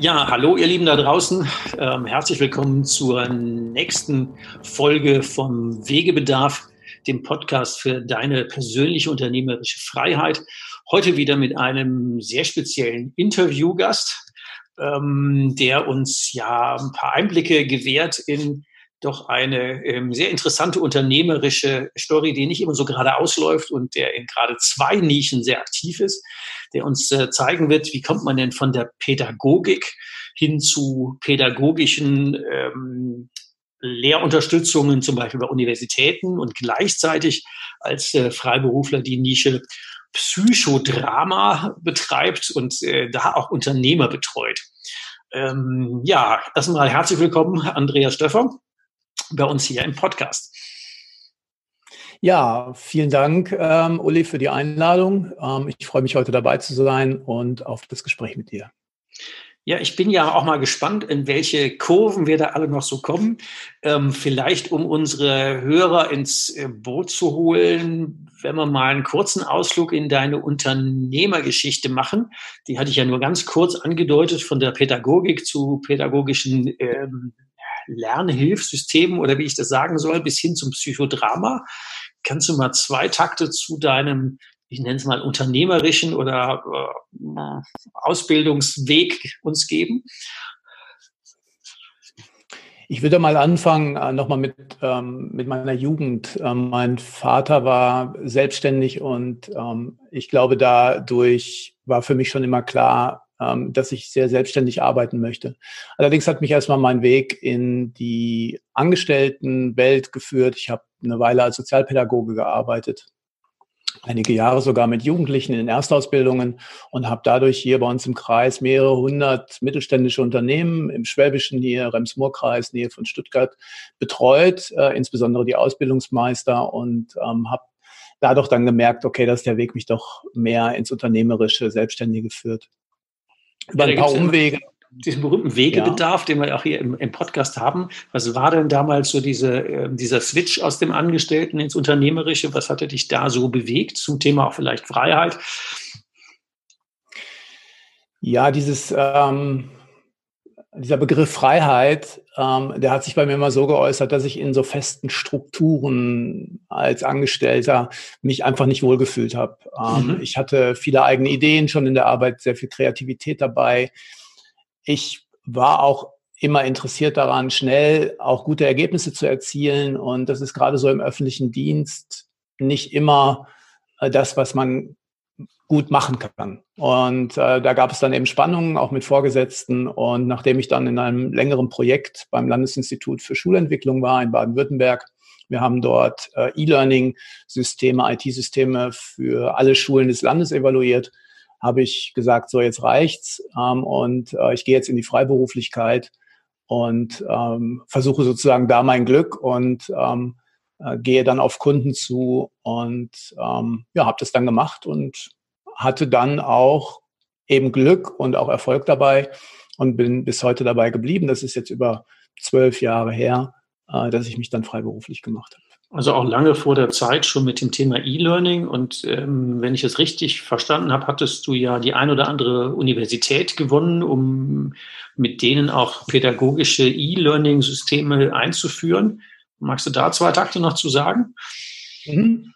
Ja, hallo ihr Lieben da draußen. Ähm, herzlich willkommen zur nächsten Folge vom Wegebedarf, dem Podcast für deine persönliche unternehmerische Freiheit. Heute wieder mit einem sehr speziellen Interviewgast, ähm, der uns ja ein paar Einblicke gewährt in doch eine ähm, sehr interessante unternehmerische Story, die nicht immer so gerade ausläuft und der in gerade zwei Nischen sehr aktiv ist, der uns äh, zeigen wird, wie kommt man denn von der Pädagogik hin zu pädagogischen ähm, Lehrunterstützungen, zum Beispiel bei Universitäten und gleichzeitig als äh, Freiberufler die Nische Psychodrama betreibt und äh, da auch Unternehmer betreut. Ähm, ja, erstmal herzlich willkommen, Andreas Stöffer bei uns hier im Podcast. Ja, vielen Dank, ähm, Uli, für die Einladung. Ähm, ich freue mich heute dabei zu sein und auf das Gespräch mit dir. Ja, ich bin ja auch mal gespannt, in welche Kurven wir da alle noch so kommen. Ähm, vielleicht, um unsere Hörer ins äh, Boot zu holen, wenn wir mal einen kurzen Ausflug in deine Unternehmergeschichte machen. Die hatte ich ja nur ganz kurz angedeutet, von der Pädagogik zu pädagogischen ähm, Lernhilfsystemen oder wie ich das sagen soll, bis hin zum Psychodrama. Kannst du mal zwei Takte zu deinem, ich nenne es mal, unternehmerischen oder äh, Ausbildungsweg uns geben? Ich würde mal anfangen, äh, nochmal mit, ähm, mit meiner Jugend. Ähm, mein Vater war selbstständig und ähm, ich glaube, dadurch war für mich schon immer klar, ähm, dass ich sehr selbstständig arbeiten möchte. Allerdings hat mich erstmal mein Weg in die Angestelltenwelt geführt. Ich habe eine Weile als Sozialpädagoge gearbeitet, einige Jahre sogar mit Jugendlichen in Erstausbildungen und habe dadurch hier bei uns im Kreis mehrere hundert mittelständische Unternehmen im Schwäbischen hier, Rems-Murr-Kreis, Nähe von Stuttgart betreut, äh, insbesondere die Ausbildungsmeister und ähm, habe dadurch dann gemerkt, okay, dass der Weg mich doch mehr ins Unternehmerische, Selbstständige führt über ein paar Umwege. Diesen berühmten Wegebedarf, ja. den wir auch hier im, im, Podcast haben. Was war denn damals so diese, äh, dieser Switch aus dem Angestellten ins Unternehmerische? Was hatte dich da so bewegt zum Thema auch vielleicht Freiheit? Ja, dieses, ähm, dieser Begriff Freiheit, ähm, der hat sich bei mir immer so geäußert, dass ich in so festen Strukturen als Angestellter mich einfach nicht wohlgefühlt habe. Ähm, mhm. Ich hatte viele eigene Ideen schon in der Arbeit, sehr viel Kreativität dabei. Ich war auch immer interessiert daran, schnell auch gute Ergebnisse zu erzielen. Und das ist gerade so im öffentlichen Dienst nicht immer äh, das, was man gut machen kann. Und äh, da gab es dann eben Spannungen, auch mit Vorgesetzten. Und nachdem ich dann in einem längeren Projekt beim Landesinstitut für Schulentwicklung war in Baden-Württemberg, wir haben dort äh, E-Learning-Systeme, IT-Systeme für alle Schulen des Landes evaluiert, habe ich gesagt, so jetzt reicht's ähm, und äh, ich gehe jetzt in die Freiberuflichkeit und ähm, versuche sozusagen da mein Glück und ähm, äh, gehe dann auf Kunden zu und ähm, ja, habe das dann gemacht und hatte dann auch eben Glück und auch Erfolg dabei und bin bis heute dabei geblieben. Das ist jetzt über zwölf Jahre her, äh, dass ich mich dann freiberuflich gemacht habe. Also auch lange vor der Zeit schon mit dem Thema E-Learning. Und ähm, wenn ich es richtig verstanden habe, hattest du ja die ein oder andere Universität gewonnen, um mit denen auch pädagogische E-Learning-Systeme einzuführen. Magst du da zwei Takte noch zu sagen? Mhm.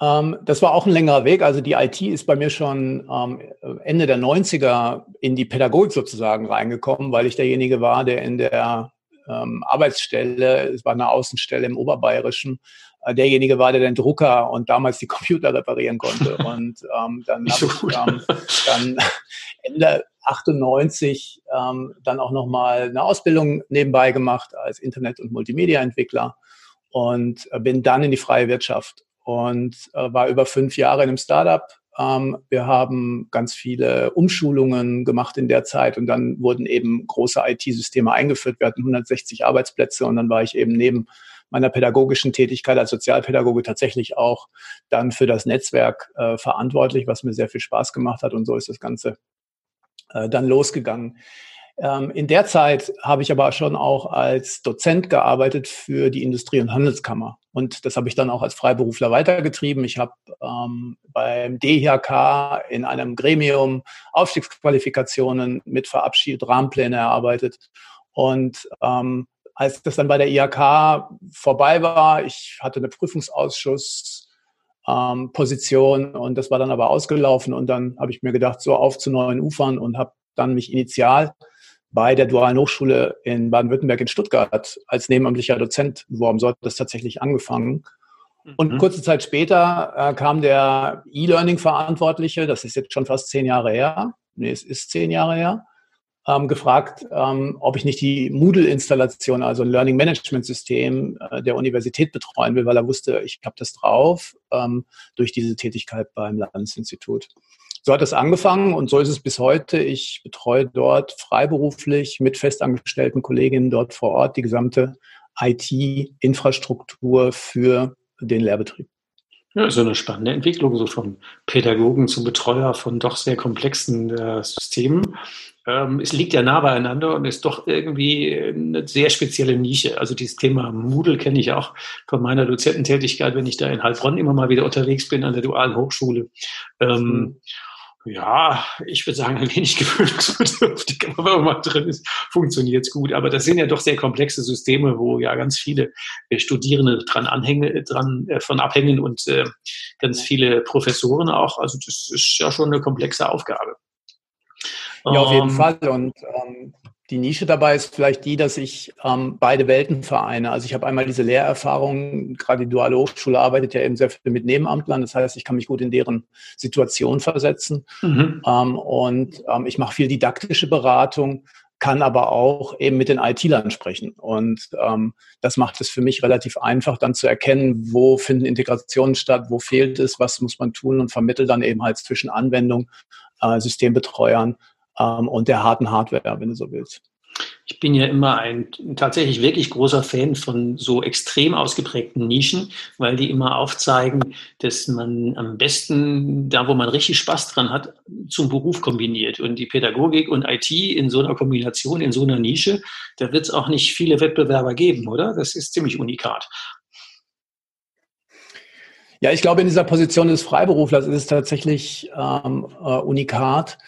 Ähm, das war auch ein längerer Weg. Also die IT ist bei mir schon ähm, Ende der 90er in die Pädagogik sozusagen reingekommen, weil ich derjenige war, der in der ähm, Arbeitsstelle, es war eine Außenstelle im Oberbayerischen, äh, derjenige war, der den Drucker und damals die Computer reparieren konnte. Und ähm, dann habe ich ähm, dann Ende 98 ähm, dann auch nochmal eine Ausbildung nebenbei gemacht als Internet- und Multimedia-Entwickler und äh, bin dann in die freie Wirtschaft und äh, war über fünf Jahre in einem Startup. Ähm, wir haben ganz viele Umschulungen gemacht in der Zeit und dann wurden eben große IT-Systeme eingeführt. Wir hatten 160 Arbeitsplätze und dann war ich eben neben meiner pädagogischen Tätigkeit als Sozialpädagoge tatsächlich auch dann für das Netzwerk äh, verantwortlich, was mir sehr viel Spaß gemacht hat und so ist das Ganze äh, dann losgegangen. Ähm, in der Zeit habe ich aber schon auch als Dozent gearbeitet für die Industrie- und Handelskammer. Und das habe ich dann auch als Freiberufler weitergetrieben. Ich habe ähm, beim DHK in einem Gremium Aufstiegsqualifikationen mit verabschiedet, Rahmenpläne erarbeitet. Und ähm, als das dann bei der IHK vorbei war, ich hatte eine Prüfungsausschuss, ähm, Position und das war dann aber ausgelaufen und dann habe ich mir gedacht, so auf zu neuen Ufern und habe dann mich initial bei der Dualen Hochschule in Baden-Württemberg in Stuttgart als nebenamtlicher Dozent beworben. So hat das tatsächlich angefangen. Und mhm. kurze Zeit später äh, kam der E-Learning-Verantwortliche, das ist jetzt schon fast zehn Jahre her, nee, es ist zehn Jahre her, ähm, gefragt, ähm, ob ich nicht die Moodle-Installation, also ein Learning Management System äh, der Universität betreuen will, weil er wusste, ich habe das drauf ähm, durch diese Tätigkeit beim Landesinstitut. So hat es angefangen und so ist es bis heute. Ich betreue dort freiberuflich mit festangestellten Kolleginnen dort vor Ort die gesamte IT-Infrastruktur für den Lehrbetrieb. Ja, so eine spannende Entwicklung, so von Pädagogen zum Betreuer von doch sehr komplexen äh, Systemen. Ähm, es liegt ja nah beieinander und ist doch irgendwie eine sehr spezielle Nische. Also dieses Thema Moodle kenne ich auch von meiner Dozententätigkeit, wenn ich da in Heilbronn immer mal wieder unterwegs bin an der Dualen Hochschule. Ähm, mhm ja, ich würde sagen, ein wenig gewöhnungsbedürftig, aber wenn man mal drin ist, funktioniert es gut. Aber das sind ja doch sehr komplexe Systeme, wo ja ganz viele äh, Studierende dran anhängen, dran äh, von abhängen und äh, ganz viele Professoren auch. Also das ist ja schon eine komplexe Aufgabe. Ja, auf jeden ähm, Fall. Und ähm, die Nische dabei ist vielleicht die, dass ich ähm, beide Welten vereine. Also ich habe einmal diese Lehrerfahrung, gerade die duale Hochschule arbeitet ja eben sehr viel mit Nebenamtlern. Das heißt, ich kann mich gut in deren Situation versetzen. Mhm. Ähm, und ähm, ich mache viel didaktische Beratung, kann aber auch eben mit den IT-Lern sprechen. Und ähm, das macht es für mich relativ einfach, dann zu erkennen, wo finden Integrationen statt, wo fehlt es, was muss man tun und vermittle dann eben halt zwischen Anwendung, äh, Systembetreuern ähm, und der harten Hardware, wenn du so willst. Ich bin ja immer ein tatsächlich wirklich großer Fan von so extrem ausgeprägten Nischen, weil die immer aufzeigen, dass man am besten da, wo man richtig Spaß dran hat, zum Beruf kombiniert. Und die Pädagogik und IT in so einer Kombination, in so einer Nische, da wird es auch nicht viele Wettbewerber geben, oder? Das ist ziemlich unikat. Ja, ich glaube, in dieser Position des Freiberuflers ist es tatsächlich ähm, äh, unikat,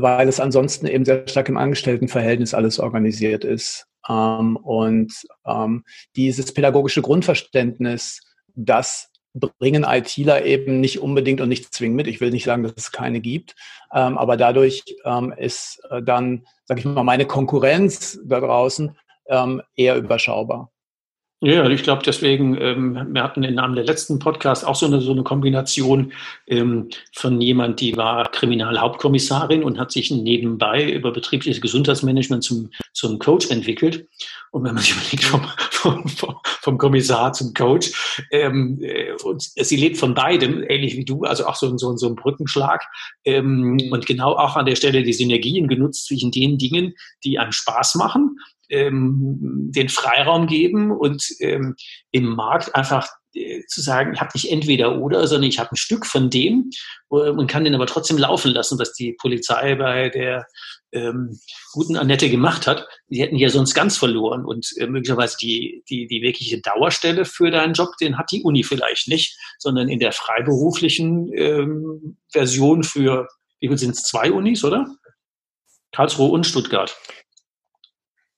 weil es ansonsten eben sehr stark im Angestelltenverhältnis alles organisiert ist. Ähm, und ähm, dieses pädagogische Grundverständnis, das bringen ITler eben nicht unbedingt und nicht zwingend mit. Ich will nicht sagen, dass es keine gibt, ähm, aber dadurch ähm, ist äh, dann, sage ich mal, meine Konkurrenz da draußen ähm, eher überschaubar. Ja, ich glaube deswegen, ähm, wir hatten im Namen der letzten Podcast auch so eine, so eine Kombination ähm, von jemand, die war Kriminalhauptkommissarin und hat sich nebenbei über betriebliches Gesundheitsmanagement zum, zum Coach entwickelt. Und wenn man sich überlegt, vom, vom, vom Kommissar zum Coach, ähm, äh, und sie lebt von beidem, ähnlich wie du, also auch so, so, so ein Brückenschlag. Ähm. Und genau auch an der Stelle die Synergien genutzt zwischen den Dingen, die einem Spaß machen ähm, den Freiraum geben und ähm, im Markt einfach äh, zu sagen, ich habe nicht entweder oder, sondern ich habe ein Stück von dem und kann den aber trotzdem laufen lassen, was die Polizei bei der ähm, guten Annette gemacht hat. Die hätten ja sonst ganz verloren und äh, möglicherweise die, die, die wirkliche Dauerstelle für deinen Job, den hat die Uni vielleicht nicht, sondern in der freiberuflichen ähm, Version für, wie viel sind es, zwei Unis, oder? Karlsruhe und Stuttgart.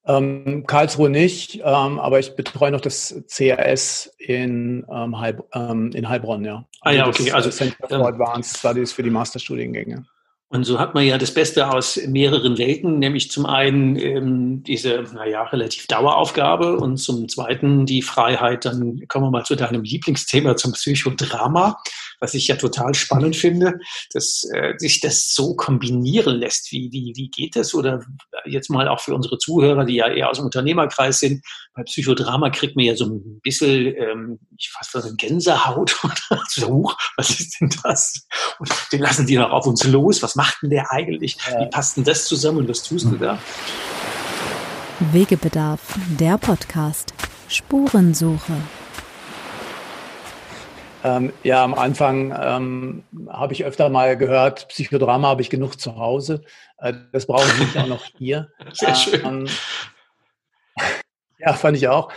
Ähm, Karlsruhe nicht, ähm, aber ich betreue noch das CRS in, ähm, Heilb ähm, in Heilbronn, ja. Ah ja, okay. Das, also Center for ähm, Advanced Studies für die Masterstudiengänge. Und so hat man ja das Beste aus mehreren Welten, nämlich zum einen ähm, diese, naja, relativ Daueraufgabe und zum zweiten die Freiheit. Dann kommen wir mal zu deinem Lieblingsthema, zum Psychodrama, was ich ja total spannend finde, dass äh, sich das so kombinieren lässt. Wie, wie, wie geht das? Oder jetzt mal auch für unsere Zuhörer, die ja eher aus dem Unternehmerkreis sind, bei Psychodrama kriegt man ja so ein bisschen, ähm, ich so eine Gänsehaut oder so, huch, was ist denn das? Und den lassen die noch auf uns los. Was macht denn der eigentlich? Wie passt denn das zusammen und was tust du da? Wegebedarf, der Podcast. Spurensuche. Ähm, ja, am Anfang ähm, habe ich öfter mal gehört, Psychodrama habe ich genug zu Hause. Äh, das brauche ich nicht auch noch hier. Sehr schön. Ähm, ja, fand ich auch.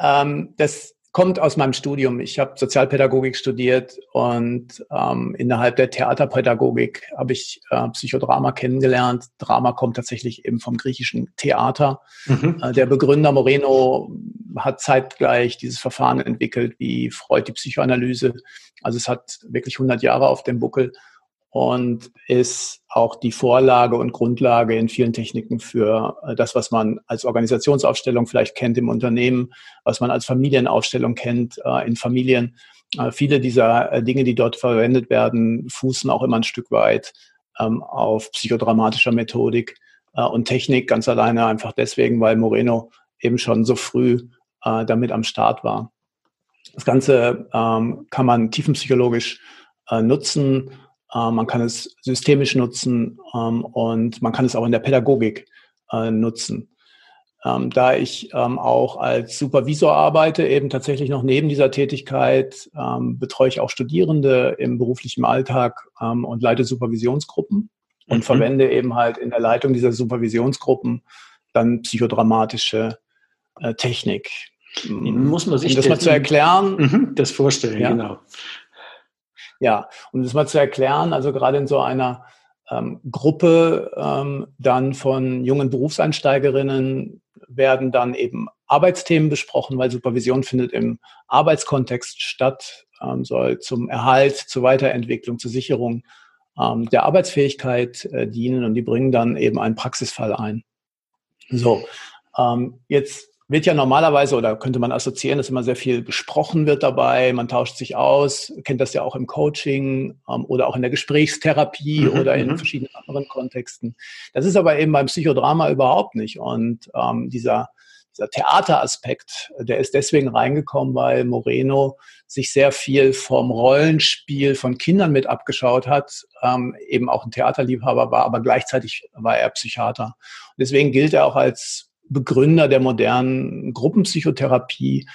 Ähm, das kommt aus meinem Studium. Ich habe Sozialpädagogik studiert und ähm, innerhalb der Theaterpädagogik habe ich äh, Psychodrama kennengelernt. Drama kommt tatsächlich eben vom griechischen Theater. Mhm. Äh, der Begründer Moreno hat zeitgleich dieses Verfahren entwickelt wie Freud die Psychoanalyse. Also es hat wirklich 100 Jahre auf dem Buckel und ist auch die Vorlage und Grundlage in vielen Techniken für äh, das, was man als Organisationsaufstellung vielleicht kennt im Unternehmen, was man als Familienaufstellung kennt äh, in Familien. Äh, viele dieser Dinge, die dort verwendet werden, fußen auch immer ein Stück weit ähm, auf psychodramatischer Methodik und Technik, ganz alleine einfach deswegen, weil Moreno eben schon so früh damit am Start war. Das Ganze ähm, kann man tiefenpsychologisch nutzen man kann es systemisch nutzen ähm, und man kann es auch in der Pädagogik äh, nutzen. Ähm, da ich ähm, auch als Supervisor arbeite, eben tatsächlich noch neben dieser Tätigkeit, betreue ich auch Studierende im beruflichen Alltag und leite Supervisionsgruppen und mhm. verwende eben halt in der Leitung dieser Supervisionsgruppen dann psychodramatische äh, Technik. Muss man sich um das mal zu erklären. Mhm, das vorstellen, ja. genau. Ja, um das mal zu erklären, also gerade in so einer ähm, Gruppe ähm, dann von jungen Berufseinsteigerinnen werden dann eben Arbeitsthemen besprochen, weil Supervision findet im Arbeitskontext statt, ähm, soll zum Erhalt, zur Weiterentwicklung, zur Sicherung ähm, der Arbeitsfähigkeit äh, dienen und die bringen dann eben einen Praxisfall ein. So, ähm, jetzt wird ja normalerweise oder könnte man assoziieren, dass immer sehr viel besprochen wird dabei. Man tauscht sich aus, kennt das ja auch im Coaching ähm, oder auch in der Gesprächstherapie mhm, oder in mhm. verschiedenen anderen Kontexten. Das ist aber eben beim Psychodrama überhaupt nicht. Und ähm, dieser, dieser Theateraspekt, der ist deswegen reingekommen, weil Moreno sich sehr viel vom Rollenspiel von Kindern mit abgeschaut hat, ähm, eben auch ein Theaterliebhaber war, aber gleichzeitig war er Psychiater. Und deswegen gilt er auch als Begründer der modernen Gruppenpsychotherapie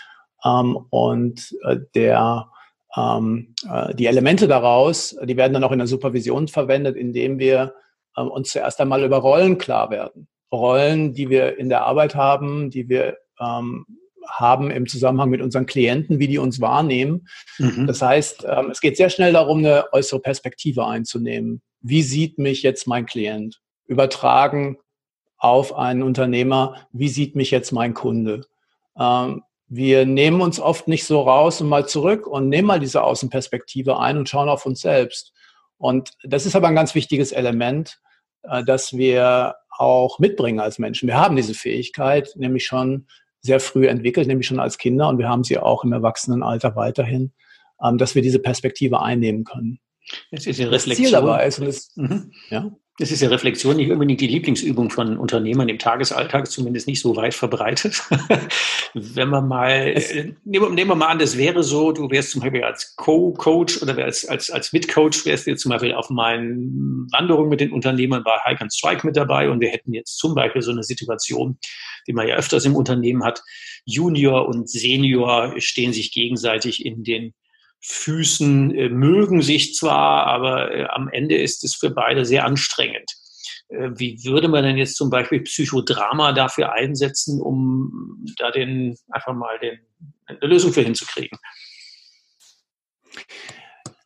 ähm, und äh, der ähm, äh, die Elemente daraus, die werden dann auch in der Supervision verwendet, indem wir ähm, uns zuerst einmal über Rollen klar werden. Rollen, die wir in der Arbeit haben, die wir ähm, haben im Zusammenhang mit unseren Klienten, wie die uns wahrnehmen. Mhm. Das heißt, ähm, es geht sehr schnell darum, eine äußere Perspektive einzunehmen. Wie sieht mich jetzt mein Klient? Übertragen auf einen Unternehmer, wie sieht mich jetzt mein Kunde? Ähm, wir nehmen uns oft nicht so raus und mal zurück und nehmen mal diese Außenperspektive ein und schauen auf uns selbst. Und das ist aber ein ganz wichtiges Element, äh, das wir auch mitbringen als Menschen. Wir haben diese Fähigkeit nämlich schon sehr früh entwickelt, nämlich schon als Kinder und wir haben sie auch im Erwachsenenalter weiterhin, ähm, dass wir diese Perspektive einnehmen können. Das ist eine Reflexion. Ziel dabei ist, und das, mhm. ja, das ist ja Reflexion nicht unbedingt die Lieblingsübung von Unternehmern im Tagesalltag, zumindest nicht so weit verbreitet. Wenn man mal, äh, nehmen, wir mal an, das wäre so, du wärst zum Beispiel als Co-Coach oder als, als, als Mitcoach, wärst du jetzt zum Beispiel auf meinen Wanderungen mit den Unternehmern bei Hike and Strike mit dabei und wir hätten jetzt zum Beispiel so eine Situation, die man ja öfters im Unternehmen hat. Junior und Senior stehen sich gegenseitig in den Füßen äh, mögen sich zwar, aber äh, am Ende ist es für beide sehr anstrengend. Äh, wie würde man denn jetzt zum Beispiel Psychodrama dafür einsetzen, um da den einfach mal den, eine Lösung für hinzukriegen?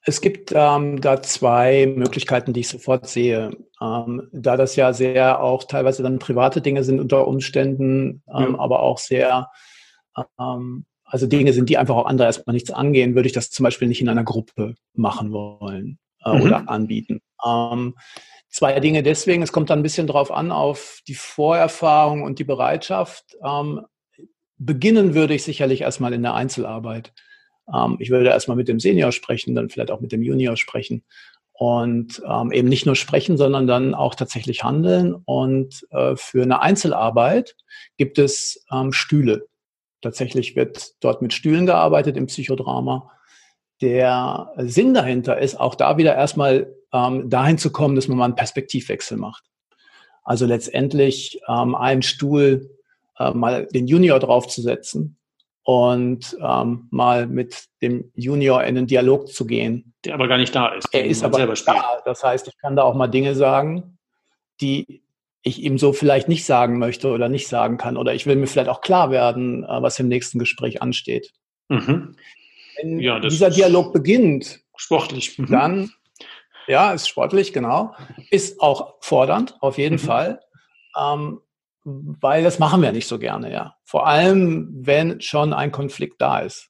Es gibt ähm, da zwei Möglichkeiten, die ich sofort sehe. Ähm, da das ja sehr auch teilweise dann private Dinge sind unter Umständen, ähm, ja. aber auch sehr ähm, also Dinge sind, die einfach auch andere erstmal nichts angehen, würde ich das zum Beispiel nicht in einer Gruppe machen wollen äh, mhm. oder anbieten. Ähm, zwei Dinge deswegen, es kommt dann ein bisschen drauf an, auf die Vorerfahrung und die Bereitschaft. Ähm, beginnen würde ich sicherlich erstmal in der Einzelarbeit. Ähm, ich würde erstmal mit dem Senior sprechen, dann vielleicht auch mit dem Junior sprechen und ähm, eben nicht nur sprechen, sondern dann auch tatsächlich handeln. Und äh, für eine Einzelarbeit gibt es ähm, Stühle. Tatsächlich wird dort mit Stühlen gearbeitet im Psychodrama. Der Sinn dahinter ist auch da wieder erstmal ähm, dahin zu kommen, dass man mal einen Perspektivwechsel macht. Also letztendlich ähm, einen Stuhl äh, mal den Junior draufzusetzen und ähm, mal mit dem Junior in einen Dialog zu gehen. Der aber gar nicht da ist. Er ist aber selber da. Das heißt, ich kann da auch mal Dinge sagen, die ich ihm so vielleicht nicht sagen möchte oder nicht sagen kann. Oder ich will mir vielleicht auch klar werden, äh, was im nächsten Gespräch ansteht. Mhm. Wenn ja, dieser Dialog beginnt, sportlich, mhm. dann, ja, ist sportlich, genau, ist auch fordernd, auf jeden mhm. Fall. Ähm, weil das machen wir nicht so gerne, ja. Vor allem, wenn schon ein Konflikt da ist.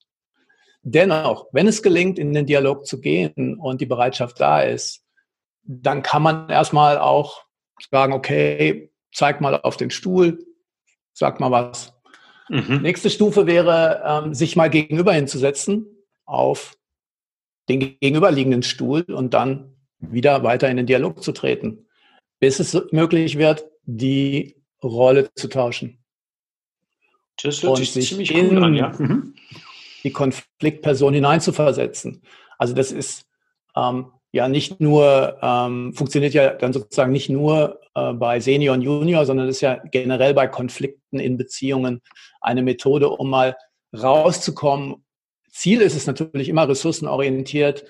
Dennoch, wenn es gelingt, in den Dialog zu gehen und die Bereitschaft da ist, dann kann man erstmal auch sagen, okay, zeig mal auf den Stuhl, sag mal was. Mhm. Nächste Stufe wäre, ähm, sich mal gegenüber hinzusetzen auf den gegenüberliegenden Stuhl und dann wieder weiter in den Dialog zu treten, bis es möglich wird, die Rolle zu tauschen. Das hört sich ziemlich cool an, ja. Mhm. Die Konfliktperson hineinzuversetzen. Also das ist ähm, ja nicht nur, ähm, funktioniert ja dann sozusagen nicht nur äh, bei Senior und Junior, sondern ist ja generell bei Konflikten in Beziehungen eine Methode, um mal rauszukommen. Ziel ist es natürlich immer ressourcenorientiert,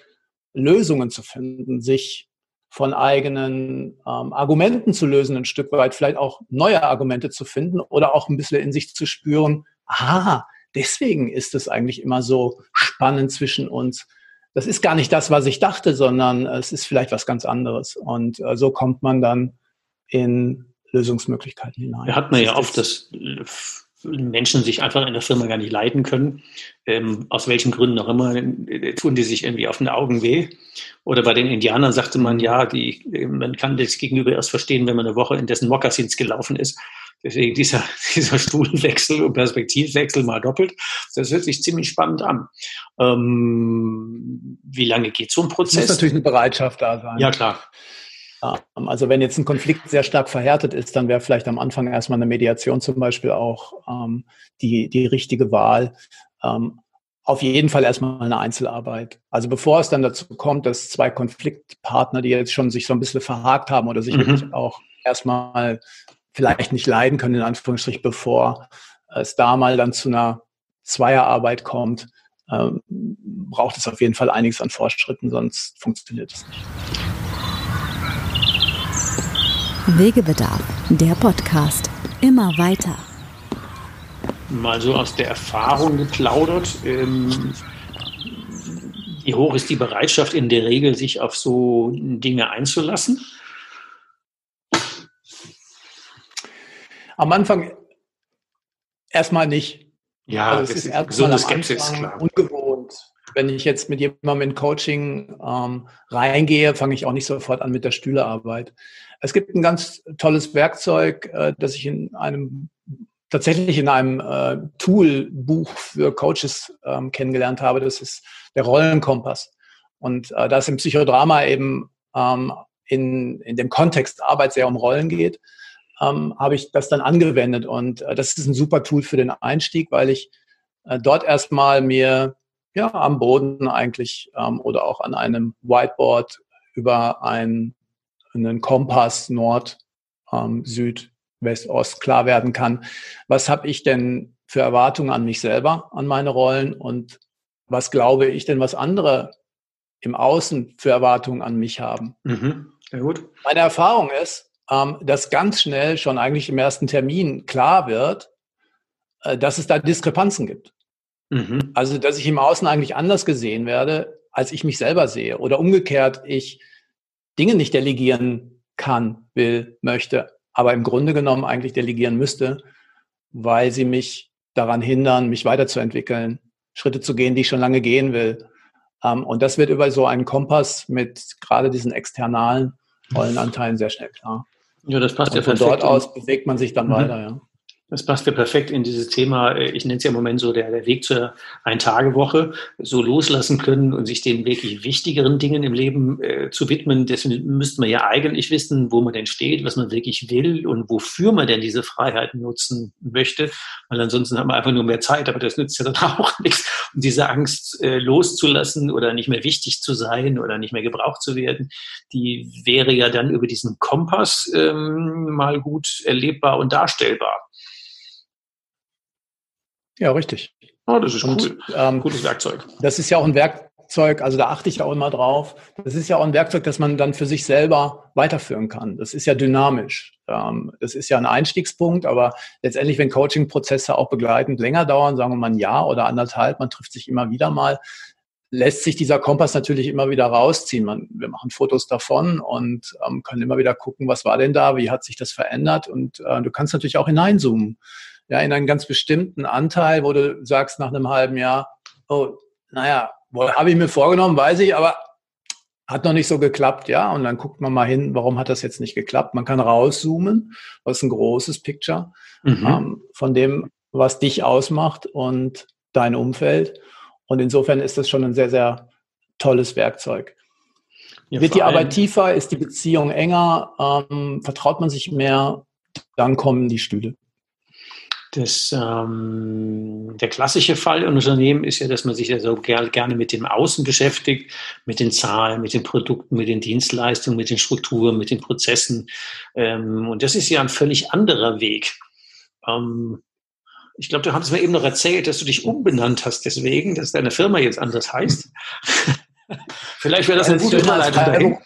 Lösungen zu finden, sich von eigenen ähm, Argumenten zu lösen, ein Stück weit vielleicht auch neue Argumente zu finden oder auch ein bisschen in sich zu spüren, ah, deswegen ist es eigentlich immer so spannend zwischen uns. Das ist gar nicht das, was ich dachte, sondern es ist vielleicht was ganz anderes. Und äh, so kommt man dann in Lösungsmöglichkeiten hinein. Da hat man ja oft das Menschen sich einfach in der Firma gar nicht leiden können. Ähm, aus welchen Gründen auch immer, äh, tun die sich irgendwie auf den Augen weh. Oder bei den Indianern sagte man, ja, die, man kann das Gegenüber erst verstehen, wenn man eine Woche in dessen Mokassins gelaufen ist. Deswegen dieser, dieser Stuhlwechsel und Perspektivwechsel mal doppelt. Das hört sich ziemlich spannend an. Ähm, wie lange geht so ein Prozess? Es muss natürlich eine Bereitschaft da sein. Ja, klar. Ähm, also wenn jetzt ein Konflikt sehr stark verhärtet ist, dann wäre vielleicht am Anfang erstmal eine Mediation zum Beispiel auch ähm, die, die richtige Wahl. Ähm, auf jeden Fall erstmal eine Einzelarbeit. Also bevor es dann dazu kommt, dass zwei Konfliktpartner, die jetzt schon sich so ein bisschen verhakt haben oder sich mhm. auch erstmal vielleicht nicht leiden können, in Anführungsstrich, bevor es da mal dann zu einer Zweierarbeit kommt, ähm, braucht es auf jeden Fall einiges an Fortschritten, sonst funktioniert es nicht. Wegebedarf, der Podcast. Immer weiter. Mal so aus der Erfahrung geplaudert. Ähm, wie hoch ist die Bereitschaft in der Regel, sich auf so Dinge einzulassen? Am Anfang erstmal nicht. Ja, also es ist, ist gesunde Skepsis, klar. Ungewohnt. Wenn ich jetzt mit jemandem in Coaching ähm, reingehe, fange ich auch nicht sofort an mit der Stühlearbeit. Es gibt ein ganz tolles Werkzeug, äh, das ich in einem tatsächlich in einem äh, Toolbuch für Coaches ähm, kennengelernt habe. Das ist der Rollenkompass. Und äh, da es im Psychodrama eben ähm, in, in dem Kontext Arbeit sehr um Rollen geht, ähm, habe ich das dann angewendet. Und äh, das ist ein super Tool für den Einstieg, weil ich äh, dort erstmal mir ja am Boden eigentlich ähm, oder auch an einem Whiteboard über ein einen Kompass Nord, ähm, Süd, West, Ost klar werden kann. Was habe ich denn für Erwartungen an mich selber, an meine Rollen und was glaube ich denn, was andere im Außen für Erwartungen an mich haben? Mhm. Sehr gut. Meine Erfahrung ist, ähm, dass ganz schnell schon eigentlich im ersten Termin klar wird, äh, dass es da Diskrepanzen gibt. Mhm. Also, dass ich im Außen eigentlich anders gesehen werde, als ich mich selber sehe. Oder umgekehrt, ich Dinge nicht delegieren kann, will, möchte, aber im Grunde genommen eigentlich delegieren müsste, weil sie mich daran hindern, mich weiterzuentwickeln, Schritte zu gehen, die ich schon lange gehen will. Ähm, und das wird über so einen Kompass mit gerade diesen externalen Rollenanteilen sehr schnell klar. Ja, das passt und ja von dort aus bewegt man sich dann mhm. weiter, ja. Das passt ja perfekt in dieses Thema, äh, ich nenne es ja im Moment so der, der Weg zur Ein-Tage-Woche, so loslassen können und sich den wirklich wichtigeren Dingen im Leben äh, zu widmen. Deswegen müsste man ja eigentlich wissen, wo man denn steht, was man wirklich will und wofür man denn diese Freiheit nutzen möchte. Weil ansonsten hat man einfach nur mehr Zeit, aber das nützt ja dann auch nichts, um diese Angst äh, loszulassen oder nicht mehr wichtig zu sein oder nicht mehr gebraucht zu werden. Die wäre ja dann über diesen Kompass ähm, mal gut erlebbar und darstellbar. Ja, richtig. Oh, das ist und, cool. Ähm, Gutes Werkzeug. Das ist ja auch ein Werkzeug, also da achte ich auch immer drauf. Das ist ja auch ein Werkzeug, das man dann für sich selber weiterführen kann. Das ist ja dynamisch. Ähm, das ist ja ein Einstiegspunkt, aber letztendlich, wenn Coaching-Prozesse auch begleitend länger dauern, sagen wir mal ein Jahr oder anderthalb, man trifft sich immer wieder mal, lässt sich dieser Kompass natürlich immer wieder rausziehen. Man, wir machen Fotos davon und ähm, können immer wieder gucken, was war denn da, wie hat sich das verändert und äh, du kannst natürlich auch hineinzoomen ja, in einen ganz bestimmten Anteil, wo du sagst nach einem halben Jahr, oh, naja, habe ich mir vorgenommen, weiß ich, aber hat noch nicht so geklappt, ja. Und dann guckt man mal hin, warum hat das jetzt nicht geklappt? Man kann rauszoomen, was ein großes Picture mhm. ähm, von dem, was dich ausmacht und dein Umfeld. Und insofern ist das schon ein sehr, sehr tolles Werkzeug. Ja, Wird die Arbeit tiefer, ist die Beziehung enger, ähm, vertraut man sich mehr, dann kommen die Stühle. Das, ähm, der klassische Fall in Unternehmen ist ja, dass man sich ja so ger gerne mit dem Außen beschäftigt, mit den Zahlen, mit den Produkten, mit den Dienstleistungen, mit den Strukturen, mit den Prozessen. Ähm, und das ist ja ein völlig anderer Weg. Ähm, ich glaube, du hast mir eben noch erzählt, dass du dich umbenannt hast, deswegen, dass deine Firma jetzt anders heißt. Vielleicht wäre das eine gute Überleitung dahin.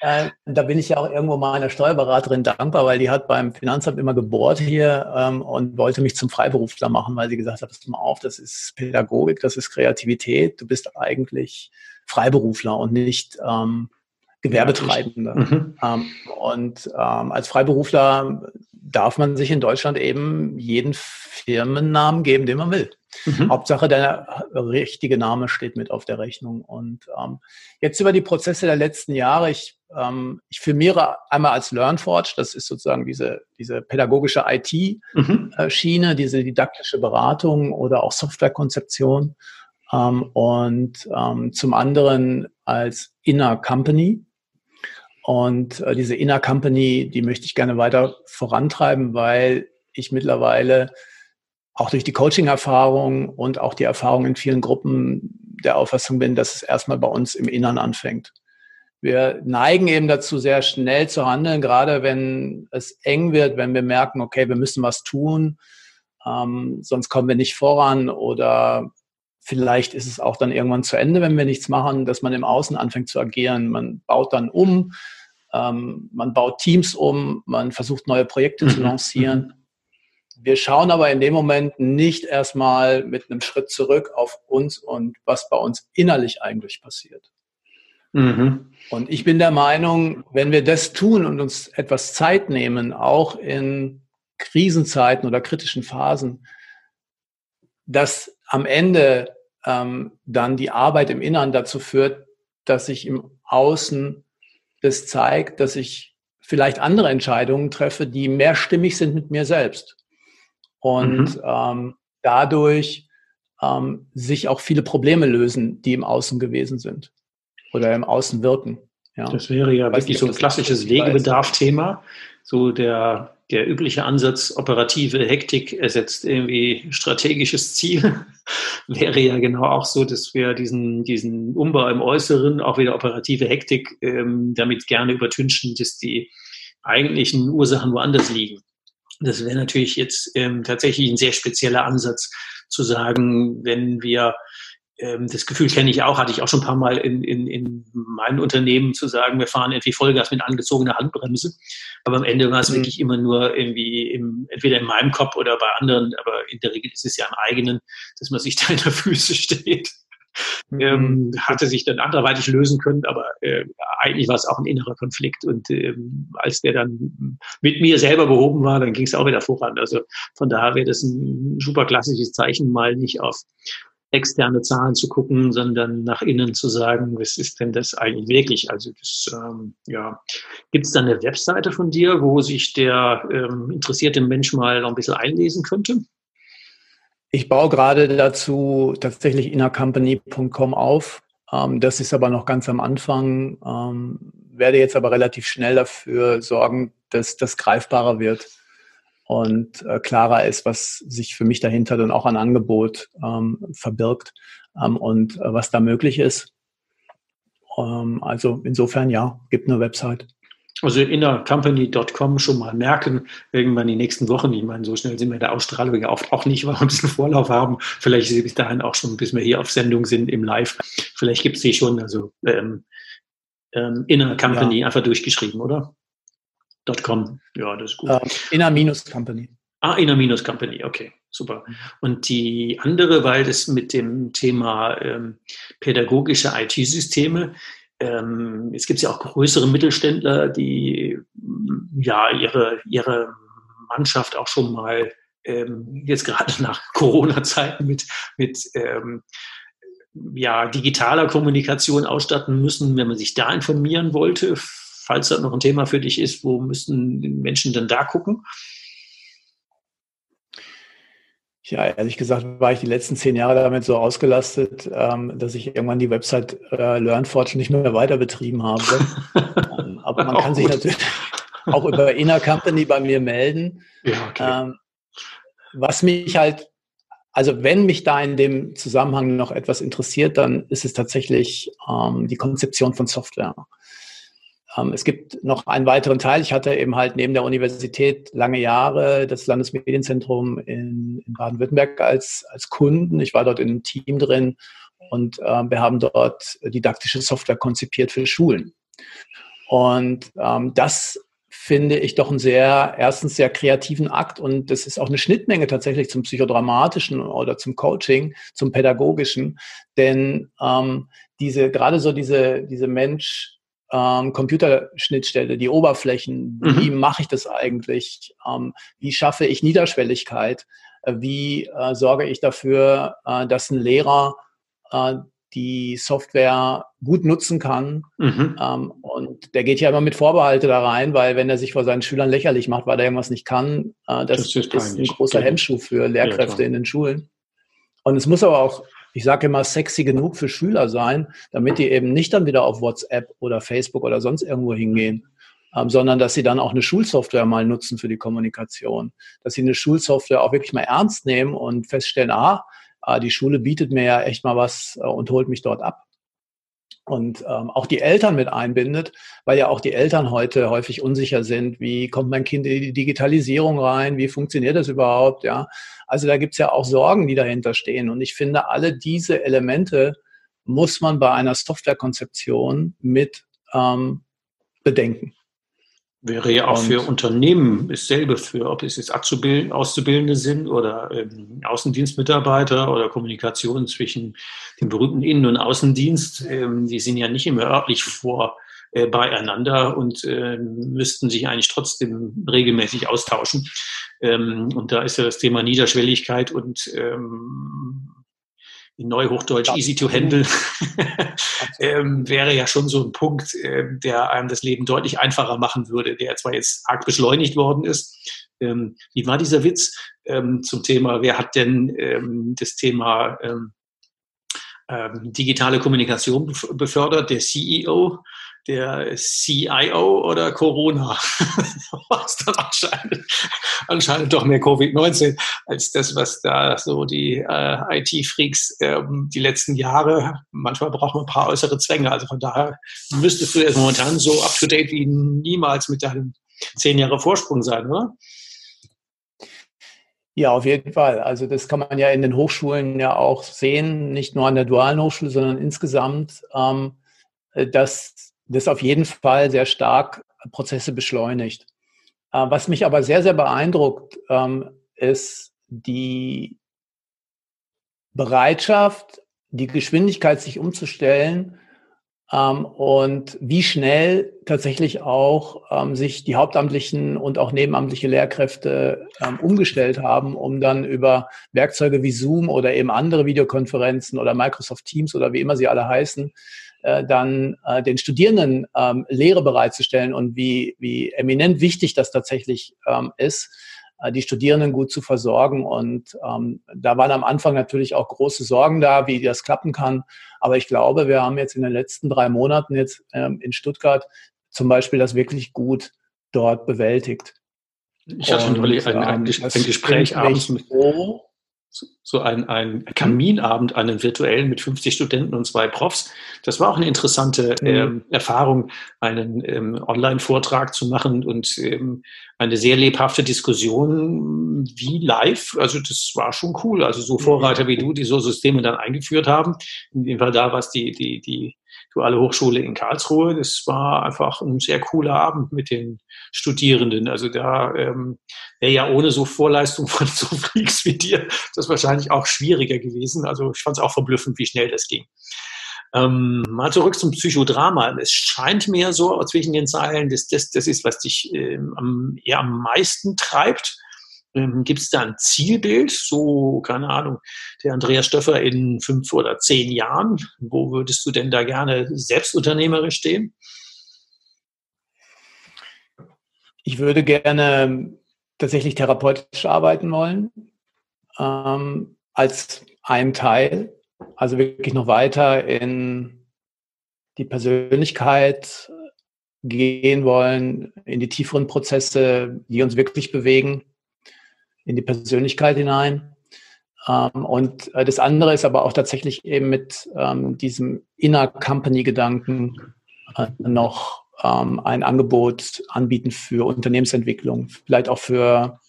Äh, da bin ich ja auch irgendwo meiner Steuerberaterin dankbar, weil die hat beim Finanzamt immer gebohrt hier ähm, und wollte mich zum Freiberufler machen, weil sie gesagt hat, pass mal auf, das ist Pädagogik, das ist Kreativität, du bist eigentlich Freiberufler und nicht ähm, Gewerbetreibender. Mhm. Ähm, und ähm, als Freiberufler darf man sich in Deutschland eben jeden Firmennamen geben, den man will. Mhm. Hauptsache, der richtige Name steht mit auf der Rechnung. Und ähm, jetzt über die Prozesse der letzten Jahre, ich, ähm, ich firmiere einmal als LearnForge, das ist sozusagen diese, diese pädagogische IT-Schiene, mhm. diese didaktische Beratung oder auch Softwarekonzeption. Ähm, und ähm, zum anderen als Inner Company. Und äh, diese Inner Company, die möchte ich gerne weiter vorantreiben, weil ich mittlerweile auch durch die Coaching-Erfahrung und auch die Erfahrung in vielen Gruppen der Auffassung bin, dass es erstmal bei uns im Innern anfängt. Wir neigen eben dazu, sehr schnell zu handeln, gerade wenn es eng wird, wenn wir merken, okay, wir müssen was tun, ähm, sonst kommen wir nicht voran oder vielleicht ist es auch dann irgendwann zu Ende, wenn wir nichts machen, dass man im Außen anfängt zu agieren. Man baut dann um, ähm, man baut Teams um, man versucht neue Projekte zu mhm. lancieren. Wir schauen aber in dem Moment nicht erstmal mit einem Schritt zurück auf uns und was bei uns innerlich eigentlich passiert. Mhm. Und ich bin der Meinung, wenn wir das tun und uns etwas Zeit nehmen, auch in Krisenzeiten oder kritischen Phasen, dass am Ende ähm, dann die Arbeit im Innern dazu führt, dass sich im Außen das zeigt, dass ich vielleicht andere Entscheidungen treffe, die mehr stimmig sind mit mir selbst und mhm. ähm, dadurch ähm, sich auch viele Probleme lösen, die im Außen gewesen sind oder im Außen wirken. Ja. Das wäre ja wirklich nicht, so ein klassisches Wegebedarf-Thema. So der, der übliche Ansatz, operative Hektik ersetzt irgendwie strategisches Ziel, wäre ja genau auch so, dass wir diesen, diesen Umbau im Äußeren, auch wieder operative Hektik, ähm, damit gerne übertünchen, dass die eigentlichen Ursachen woanders liegen. Das wäre natürlich jetzt ähm, tatsächlich ein sehr spezieller Ansatz zu sagen, wenn wir das Gefühl kenne ich auch, hatte ich auch schon ein paar Mal in, in, in meinen Unternehmen zu sagen, wir fahren irgendwie Vollgas mit angezogener Handbremse. Aber am Ende war es mhm. wirklich immer nur irgendwie im, entweder in meinem Kopf oder bei anderen, aber in der Regel ist es ja im eigenen, dass man sich da in der Füße steht ähm, mhm. hatte sich dann anderweitig lösen können, aber äh, eigentlich war es auch ein innerer Konflikt. Und ähm, als der dann mit mir selber behoben war, dann ging es auch wieder voran. Also von daher wäre das ein super klassisches Zeichen, mal nicht auf externe Zahlen zu gucken, sondern nach innen zu sagen, was ist denn das eigentlich wirklich? Also das, ähm, ja, gibt es da eine Webseite von dir, wo sich der ähm, interessierte Mensch mal ein bisschen einlesen könnte? Ich baue gerade dazu tatsächlich innercompany.com auf. Ähm, das ist aber noch ganz am Anfang. Ähm, werde jetzt aber relativ schnell dafür sorgen, dass das greifbarer wird und äh, klarer ist, was sich für mich dahinter dann auch an Angebot ähm, verbirgt ähm, und äh, was da möglich ist. Ähm, also insofern ja, gibt eine Website. Also innercompany.com schon mal merken, irgendwann die nächsten Wochen. Ich meine, so schnell sind wir in der Ausstrahlung ja oft auch nicht, weil wir ein bisschen Vorlauf haben. Vielleicht bis dahin auch schon, bis wir hier auf Sendung sind im Live. Vielleicht gibt es die schon, also ähm, ähm, Inner Company ja. einfach durchgeschrieben, oder? .com. Ja, das ist gut. Uh, Inner-Company. Ah, Inner-Company, okay, super. Und die andere, weil das mit dem Thema ähm, pädagogische IT-Systeme, ähm, es gibt ja auch größere Mittelständler, die ja ihre, ihre Mannschaft auch schon mal ähm, jetzt gerade nach Corona-Zeiten mit, mit ähm, ja, digitaler Kommunikation ausstatten müssen, wenn man sich da informieren wollte. Falls das noch ein Thema für dich ist, wo müssen die Menschen denn da gucken? Ja, ehrlich gesagt war ich die letzten zehn Jahre damit so ausgelastet, ähm, dass ich irgendwann die Website äh, LearnForge nicht mehr weiter betrieben habe. ähm, aber man kann sich natürlich auch über Inner Company bei mir melden. Ja, okay. ähm, was mich halt also wenn mich da in dem Zusammenhang noch etwas interessiert, dann ist es tatsächlich die Konzeption von Software. Ähm, es gibt noch einen weiteren Teil. Ich hatte eben halt neben der Universität lange Jahre das Landesmedienzentrum in, in Baden-Württemberg als, als Kunden. Ich war dort in einem Team drin und äh, wir haben dort didaktische Software konzipiert für Schulen. Und ähm, das finde ich doch einen sehr, erstens sehr kreativen Akt und das ist auch eine Schnittmenge tatsächlich zum psychodramatischen oder zum Coaching, zum pädagogischen, denn ähm, diese, gerade so diese, diese Mensch, ähm, Computerschnittstelle, die Oberflächen, mhm. wie mache ich das eigentlich? Ähm, wie schaffe ich Niederschwelligkeit? Äh, wie äh, sorge ich dafür, äh, dass ein Lehrer äh, die Software gut nutzen kann. Mhm. Ähm, und der geht ja immer mit Vorbehalte da rein, weil wenn er sich vor seinen Schülern lächerlich macht, weil er irgendwas nicht kann, äh, das, das, ist, ist ein großer Hemmschuh für Lehrkräfte ja, in den Schulen. Und es muss aber auch, ich sage immer, sexy genug für Schüler sein, damit die eben nicht dann wieder auf WhatsApp oder Facebook oder sonst irgendwo hingehen. Ähm, sondern dass sie dann auch eine Schulsoftware mal nutzen für die Kommunikation. Dass sie eine Schulsoftware auch wirklich mal ernst nehmen und feststellen, ah, äh, die Schule bietet mir ja echt mal was äh, und holt mich dort ab. Und ähm, auch die Eltern mit einbindet, weil ja auch die Eltern heute häufig unsicher sind, wie kommt mein Kind in die Digitalisierung rein, wie funktioniert das überhaupt, ja. Also da gibt's ja auch Sorgen, die dahinter stehen. Und ich finde, alle diese Elemente muss man bei einer Softwarekonzeption mit ähm, bedenken. Wäre ja auch und, für Unternehmen dasselbe, für ob es jetzt Auszubildende sind oder ähm, Außendienstmitarbeiter oder Kommunikation zwischen dem berühmten Innen- und Außendienst. Ähm, die sind ja nicht immer örtlich vor äh, beieinander und äh, müssten sich eigentlich trotzdem regelmäßig austauschen. Ähm, und da ist ja das Thema Niederschwelligkeit und ähm, in Neuhochdeutsch easy to handle, ähm, wäre ja schon so ein Punkt, äh, der einem das Leben deutlich einfacher machen würde, der zwar jetzt arg beschleunigt worden ist. Ähm, wie war dieser Witz ähm, zum Thema, wer hat denn ähm, das Thema ähm, digitale Kommunikation befördert? Der CEO der CIO oder Corona? was dann anscheinend, anscheinend doch mehr Covid-19 als das, was da so die äh, IT-Freaks ähm, die letzten Jahre, manchmal braucht man ein paar äußere Zwänge. Also von daher müsstest du jetzt momentan so up-to-date wie niemals mit deinem zehn Jahre Vorsprung sein, oder? Ja, auf jeden Fall. Also das kann man ja in den Hochschulen ja auch sehen, nicht nur an der dualen Hochschule, sondern insgesamt, ähm, dass das auf jeden Fall sehr stark Prozesse beschleunigt. Äh, was mich aber sehr, sehr beeindruckt, ähm, ist die Bereitschaft, die Geschwindigkeit sich umzustellen ähm, und wie schnell tatsächlich auch ähm, sich die hauptamtlichen und auch nebenamtliche Lehrkräfte ähm, umgestellt haben, um dann über Werkzeuge wie Zoom oder eben andere Videokonferenzen oder Microsoft Teams oder wie immer sie alle heißen, äh, dann äh, den Studierenden ähm, Lehre bereitzustellen und wie, wie eminent wichtig das tatsächlich ähm, ist, die Studierenden gut zu versorgen. Und ähm, da waren am Anfang natürlich auch große Sorgen da, wie das klappen kann. Aber ich glaube, wir haben jetzt in den letzten drei Monaten jetzt ähm, in Stuttgart zum Beispiel das wirklich gut dort bewältigt. Ich hatte neulich ein, ein, ähm, ein Gespräch abends mit, so ein, ein Kaminabend, einen virtuellen mit 50 Studenten und zwei Profs. Das war auch eine interessante mhm. ähm, Erfahrung, einen ähm, Online-Vortrag zu machen und ähm, eine sehr lebhafte Diskussion wie live. Also das war schon cool. Also so Vorreiter wie du, die so Systeme dann eingeführt haben. In dem Fall da was die, die, die Duale Hochschule in Karlsruhe. Das war einfach ein sehr cooler Abend mit den Studierenden. Also da ähm, wäre ja ohne so Vorleistung von so Freaks wie dir das wahrscheinlich auch schwieriger gewesen. Also ich fand es auch verblüffend, wie schnell das ging. Ähm, mal zurück zum Psychodrama. Es scheint mir so zwischen den Zeilen, dass das, das ist, was dich ähm, am, eher am meisten treibt. Ähm, Gibt es da ein Zielbild, so, keine Ahnung, der Andreas Stöffer in fünf oder zehn Jahren? Wo würdest du denn da gerne selbstunternehmerisch stehen? Ich würde gerne tatsächlich therapeutisch arbeiten wollen, ähm, als ein Teil, also wirklich noch weiter in die Persönlichkeit gehen wollen, in die tieferen Prozesse, die uns wirklich bewegen in die Persönlichkeit hinein. Ähm, und äh, das andere ist aber auch tatsächlich eben mit ähm, diesem Inner Company-Gedanken äh, noch ähm, ein Angebot anbieten für Unternehmensentwicklung, vielleicht auch für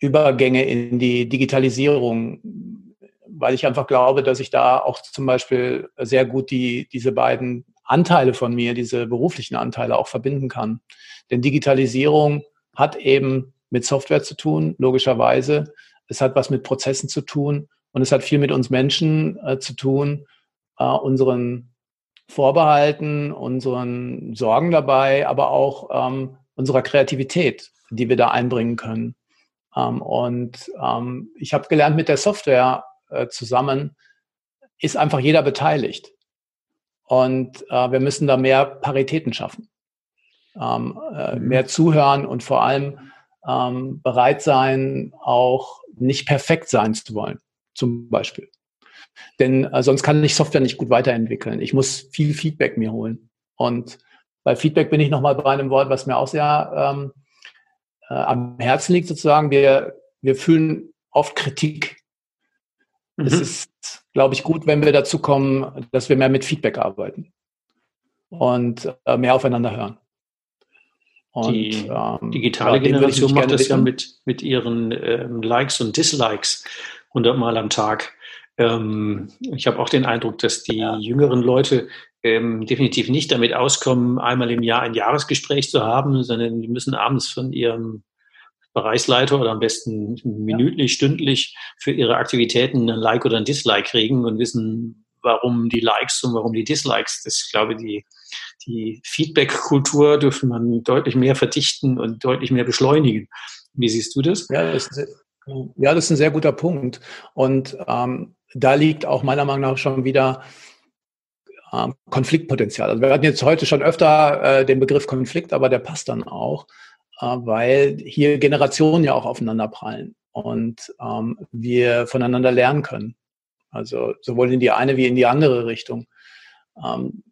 Übergänge in die Digitalisierung, weil ich einfach glaube, dass ich da auch zum Beispiel sehr gut die, diese beiden Anteile von mir, diese beruflichen Anteile auch verbinden kann. Denn Digitalisierung hat eben mit Software zu tun, logischerweise. Es hat was mit Prozessen zu tun und es hat viel mit uns Menschen äh, zu tun, äh, unseren Vorbehalten, unseren Sorgen dabei, aber auch ähm, unserer Kreativität, die wir da einbringen können. Ähm, und ähm, ich habe gelernt, mit der Software äh, zusammen ist einfach jeder beteiligt. Und äh, wir müssen da mehr Paritäten schaffen. Ähm, äh, mhm. mehr zuhören und vor allem ähm, bereit sein, auch nicht perfekt sein zu wollen, zum Beispiel. Denn äh, sonst kann ich Software nicht gut weiterentwickeln. Ich muss viel Feedback mir holen. Und bei Feedback bin ich nochmal bei einem Wort, was mir auch sehr ähm, äh, am Herzen liegt, sozusagen. Wir, wir fühlen oft Kritik. Mhm. Es ist, glaube ich, gut, wenn wir dazu kommen, dass wir mehr mit Feedback arbeiten und äh, mehr aufeinander hören. Und, die ähm, digitale ja, Generation macht das ja mit, mit ihren ähm, Likes und Dislikes hundertmal am Tag. Ähm, ich habe auch den Eindruck, dass die ja. jüngeren Leute ähm, definitiv nicht damit auskommen, einmal im Jahr ein Jahresgespräch zu haben, sondern die müssen abends von ihrem Bereichsleiter oder am besten minütlich, stündlich für ihre Aktivitäten ein Like oder ein Dislike kriegen und wissen, warum die Likes und warum die Dislikes. Das ist, glaube ich, die die Feedback-Kultur dürfte man deutlich mehr verdichten und deutlich mehr beschleunigen. Wie siehst du das? Ja, das ist, ja, ist ein sehr guter Punkt. Und ähm, da liegt auch meiner Meinung nach schon wieder ähm, Konfliktpotenzial. Also wir hatten jetzt heute schon öfter äh, den Begriff Konflikt, aber der passt dann auch, äh, weil hier Generationen ja auch aufeinander prallen und ähm, wir voneinander lernen können. Also sowohl in die eine wie in die andere Richtung. Ähm,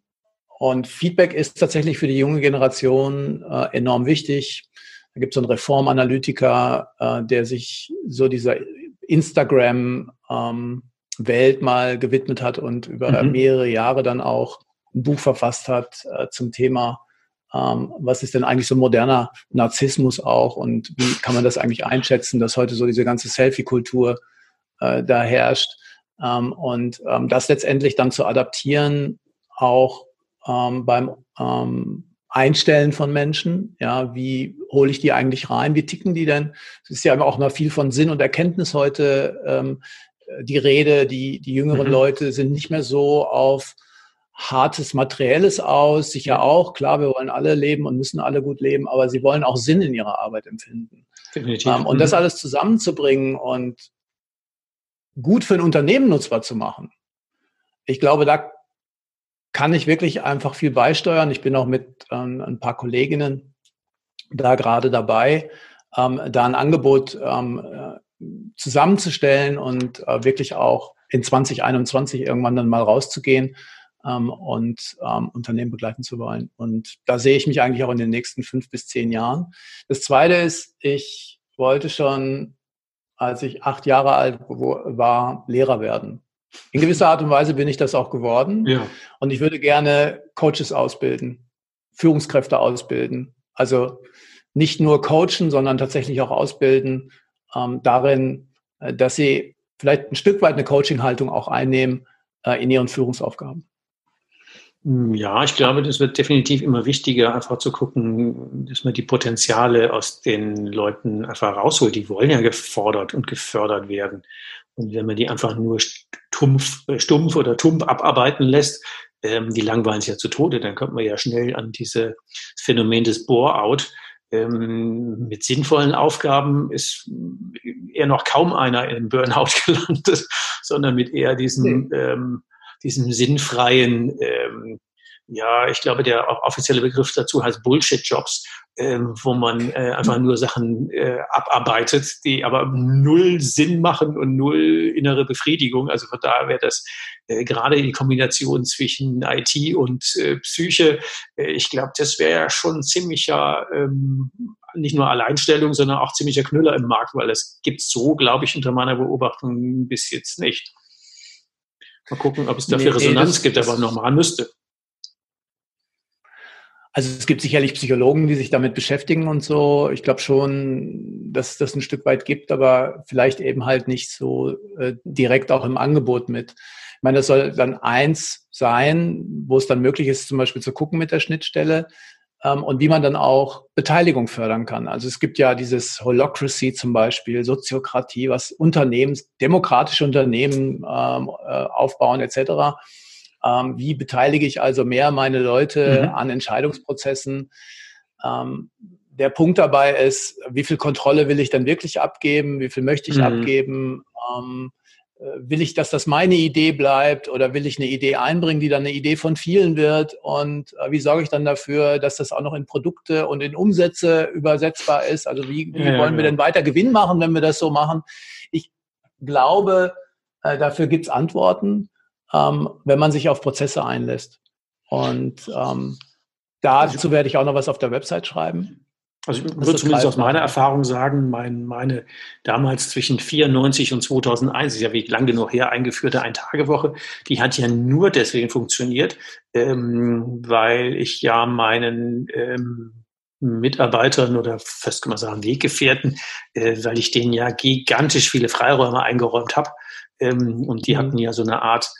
und Feedback ist tatsächlich für die junge Generation äh, enorm wichtig. Da gibt es so einen Reformanalytiker, äh, der sich so dieser Instagram-Welt ähm, mal gewidmet hat und über mhm. mehrere Jahre dann auch ein Buch verfasst hat äh, zum Thema, ähm, was ist denn eigentlich so moderner Narzissmus auch und wie kann man das eigentlich einschätzen, dass heute so diese ganze Selfie-Kultur äh, da herrscht. Ähm, und ähm, das letztendlich dann zu adaptieren, auch ähm, beim ähm, Einstellen von Menschen. Ja, wie hole ich die eigentlich rein? Wie ticken die denn? Es ist ja auch noch viel von Sinn und Erkenntnis heute ähm, die Rede. Die, die jüngeren mhm. Leute sind nicht mehr so auf hartes Materielles aus, sicher auch. Klar, wir wollen alle leben und müssen alle gut leben, aber sie wollen auch Sinn in ihrer Arbeit empfinden. Definitiv. Ähm, und das mhm. alles zusammenzubringen und gut für ein Unternehmen nutzbar zu machen. Ich glaube, da kann ich wirklich einfach viel beisteuern. Ich bin auch mit ähm, ein paar Kolleginnen da gerade dabei, ähm, da ein Angebot ähm, äh, zusammenzustellen und äh, wirklich auch in 2021 irgendwann dann mal rauszugehen ähm, und ähm, Unternehmen begleiten zu wollen. Und da sehe ich mich eigentlich auch in den nächsten fünf bis zehn Jahren. Das Zweite ist, ich wollte schon, als ich acht Jahre alt war, Lehrer werden. In gewisser Art und Weise bin ich das auch geworden. Ja. Und ich würde gerne Coaches ausbilden, Führungskräfte ausbilden. Also nicht nur coachen, sondern tatsächlich auch ausbilden ähm, darin, äh, dass sie vielleicht ein Stück weit eine Coaching-Haltung auch einnehmen äh, in ihren Führungsaufgaben. Hm, ja, ich glaube, das wird definitiv immer wichtiger, einfach zu gucken, dass man die Potenziale aus den Leuten einfach rausholt. Die wollen ja gefordert und gefördert werden. Und wenn man die einfach nur stumpf, äh, stumpf oder tump abarbeiten lässt, ähm, die langweilen sich ja zu Tode, dann kommt man ja schnell an dieses Phänomen des Bore-out. Ähm, mit sinnvollen Aufgaben ist eher noch kaum einer im Burnout gelandet, sondern mit eher diesen nee. ähm, diesem sinnfreien, ähm, ja, ich glaube, der offizielle Begriff dazu heißt Bullshit-Jobs, ähm, wo man äh, einfach nur Sachen äh, abarbeitet, die aber null Sinn machen und null innere Befriedigung. Also von daher wäre das äh, gerade die Kombination zwischen IT und äh, Psyche, äh, ich glaube, das wäre ja schon ziemlicher, ähm, nicht nur Alleinstellung, sondern auch ziemlicher Knüller im Markt, weil es gibt so, glaube ich, unter meiner Beobachtung bis jetzt nicht. Mal gucken, ob es dafür nee, Resonanz das, gibt, aber normal müsste. Also es gibt sicherlich Psychologen, die sich damit beschäftigen und so. Ich glaube schon, dass es das ein Stück weit gibt, aber vielleicht eben halt nicht so äh, direkt auch im Angebot mit. Ich meine, das soll dann eins sein, wo es dann möglich ist, zum Beispiel zu gucken mit der Schnittstelle ähm, und wie man dann auch Beteiligung fördern kann. Also es gibt ja dieses Holocracy zum Beispiel, Soziokratie, was Unternehmen, demokratische Unternehmen ähm, äh, aufbauen etc. Ähm, wie beteilige ich also mehr meine Leute mhm. an Entscheidungsprozessen? Ähm, der Punkt dabei ist, wie viel Kontrolle will ich dann wirklich abgeben? Wie viel möchte ich mhm. abgeben? Ähm, äh, will ich, dass das meine Idee bleibt oder will ich eine Idee einbringen, die dann eine Idee von vielen wird? Und äh, wie sorge ich dann dafür, dass das auch noch in Produkte und in Umsätze übersetzbar ist? Also wie, wie ja, wollen ja. wir denn weiter Gewinn machen, wenn wir das so machen? Ich glaube, äh, dafür gibt es Antworten, ähm, wenn man sich auf Prozesse einlässt. Und ähm, dazu werde ich auch noch was auf der Website schreiben. Also ich würde zumindest aus meiner Erfahrung sagen, mein, meine damals zwischen 94 und 2001, ist ja wie lang genug her, eingeführte Ein-Tage-Woche, die hat ja nur deswegen funktioniert, ähm, weil ich ja meinen ähm, Mitarbeitern oder fast kann man sagen Weggefährten, äh, weil ich denen ja gigantisch viele Freiräume eingeräumt habe. Ähm, und die mhm. hatten ja so eine Art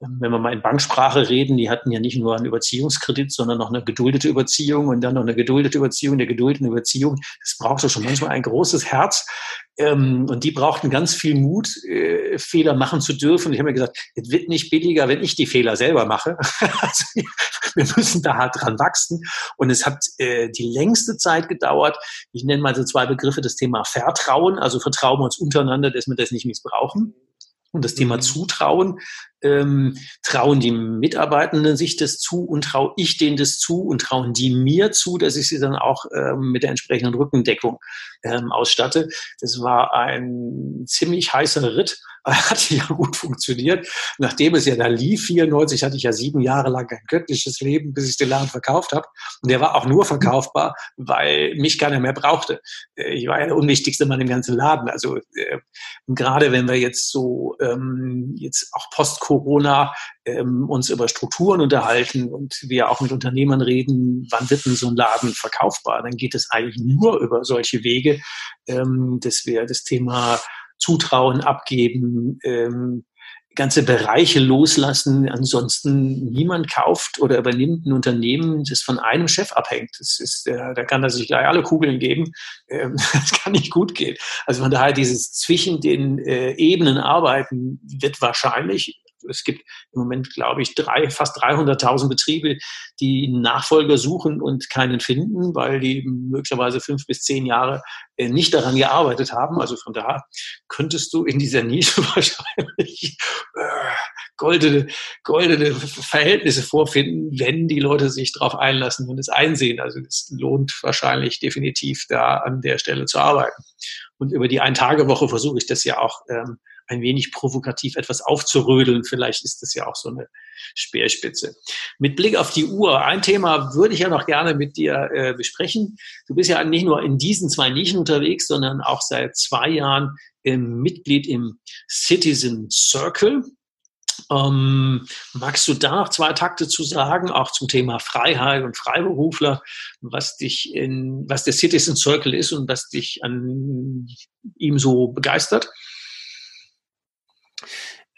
wenn wir mal in Banksprache reden, die hatten ja nicht nur einen Überziehungskredit, sondern noch eine geduldete Überziehung und dann noch eine geduldete Überziehung der geduldeten Überziehung. Das brauchte schon manchmal ein großes Herz. Ähm, und die brauchten ganz viel Mut, äh, Fehler machen zu dürfen. Und ich habe mir gesagt, es wird nicht billiger, wenn ich die Fehler selber mache. also, wir müssen da hart dran wachsen. Und es hat äh, die längste Zeit gedauert. Ich nenne mal so zwei Begriffe, das Thema Vertrauen. Also vertrauen wir uns untereinander, dass wir das nicht missbrauchen. Und das Thema mhm. Zutrauen, ähm, trauen die Mitarbeitenden sich das zu und traue ich denen das zu und trauen die mir zu, dass ich sie dann auch ähm, mit der entsprechenden Rückendeckung ähm, ausstatte. Das war ein ziemlich heißer Ritt hat ja gut funktioniert. Nachdem es ja da lief, 94 hatte ich ja sieben Jahre lang ein göttliches Leben, bis ich den Laden verkauft habe. Und der war auch nur verkaufbar, weil mich keiner mehr brauchte. Äh, ich war ja der unwichtigste Mann im ganzen Laden. Also äh, gerade wenn wir jetzt so ähm, jetzt auch post-Corona ähm, uns über Strukturen unterhalten und wir auch mit Unternehmern reden, wann wird denn so ein Laden verkaufbar? Dann geht es eigentlich nur über solche Wege, ähm, dass wir das Thema Zutrauen abgeben, ähm, ganze Bereiche loslassen. Ansonsten niemand kauft oder übernimmt ein Unternehmen, das von einem Chef abhängt. Das ist, äh, da kann er sich gleich alle Kugeln geben. Ähm, das kann nicht gut gehen. Also von daher dieses zwischen den äh, Ebenen arbeiten wird wahrscheinlich es gibt im Moment, glaube ich, drei, fast 300.000 Betriebe, die Nachfolger suchen und keinen finden, weil die möglicherweise fünf bis zehn Jahre äh, nicht daran gearbeitet haben. Also von daher könntest du in dieser Nische wahrscheinlich äh, goldene, goldene Verhältnisse vorfinden, wenn die Leute sich darauf einlassen und es einsehen. Also es lohnt wahrscheinlich definitiv da an der Stelle zu arbeiten. Und über die Ein-Tage-Woche versuche ich das ja auch ähm, ein wenig provokativ etwas aufzurödeln. Vielleicht ist das ja auch so eine Speerspitze. Mit Blick auf die Uhr, ein Thema würde ich ja noch gerne mit dir äh, besprechen. Du bist ja nicht nur in diesen zwei Nischen unterwegs, sondern auch seit zwei Jahren ähm, Mitglied im Citizen Circle. Ähm, magst du da noch zwei Takte zu sagen, auch zum Thema Freiheit und Freiberufler, was dich in, was der Citizen Circle ist und was dich an ihm so begeistert?